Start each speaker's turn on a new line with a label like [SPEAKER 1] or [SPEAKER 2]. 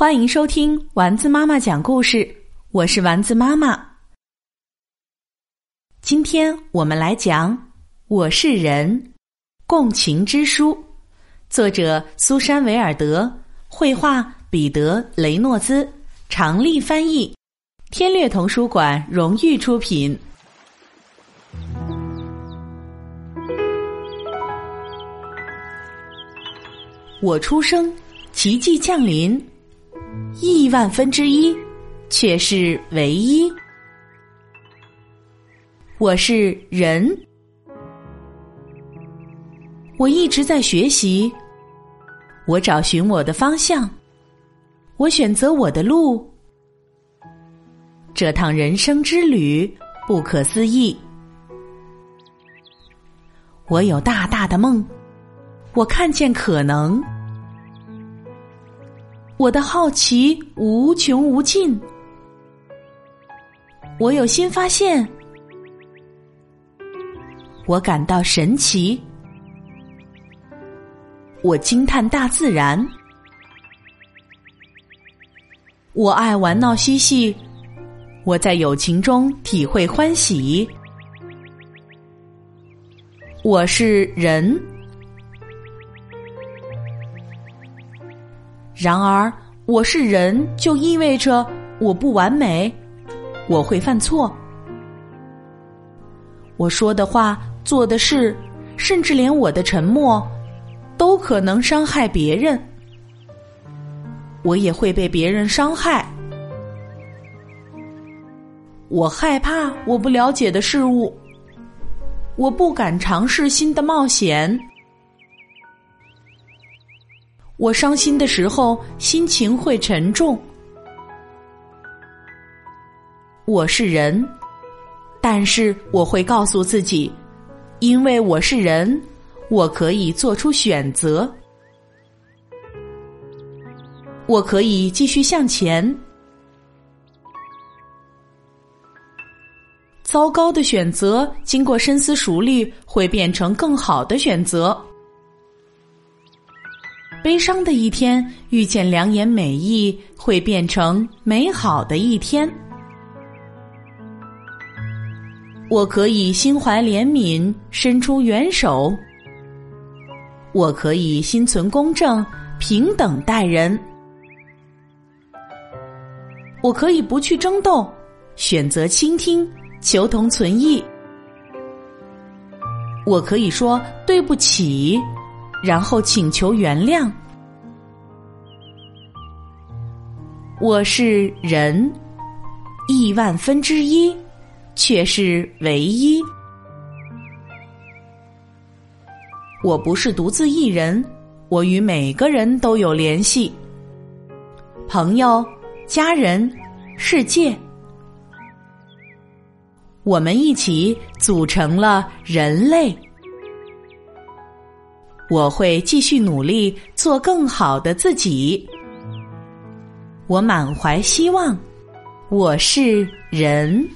[SPEAKER 1] 欢迎收听丸子妈妈讲故事，我是丸子妈妈。今天我们来讲《我是人：共情之书》，作者苏珊·维尔德，绘画彼得·雷诺兹，常丽翻译，天略童书馆荣誉出品。我出生，奇迹降临。亿万分之一，却是唯一。我是人，我一直在学习，我找寻我的方向，我选择我的路。这趟人生之旅不可思议。我有大大的梦，我看见可能。我的好奇无穷无尽，我有新发现，我感到神奇，我惊叹大自然，我爱玩闹嬉戏，我在友情中体会欢喜，我是人。然而，我是人，就意味着我不完美，我会犯错。我说的话、做的事，甚至连我的沉默，都可能伤害别人。我也会被别人伤害。我害怕我不了解的事物，我不敢尝试新的冒险。我伤心的时候，心情会沉重。我是人，但是我会告诉自己，因为我是人，我可以做出选择，我可以继续向前。糟糕的选择，经过深思熟虑，会变成更好的选择。悲伤的一天，遇见良言美意，会变成美好的一天。我可以心怀怜悯，伸出援手；我可以心存公正，平等待人；我可以不去争斗，选择倾听，求同存异；我可以说对不起。然后请求原谅。我是人，亿万分之一，却是唯一。我不是独自一人，我与每个人都有联系。朋友、家人、世界，我们一起组成了人类。我会继续努力，做更好的自己。我满怀希望，我是人。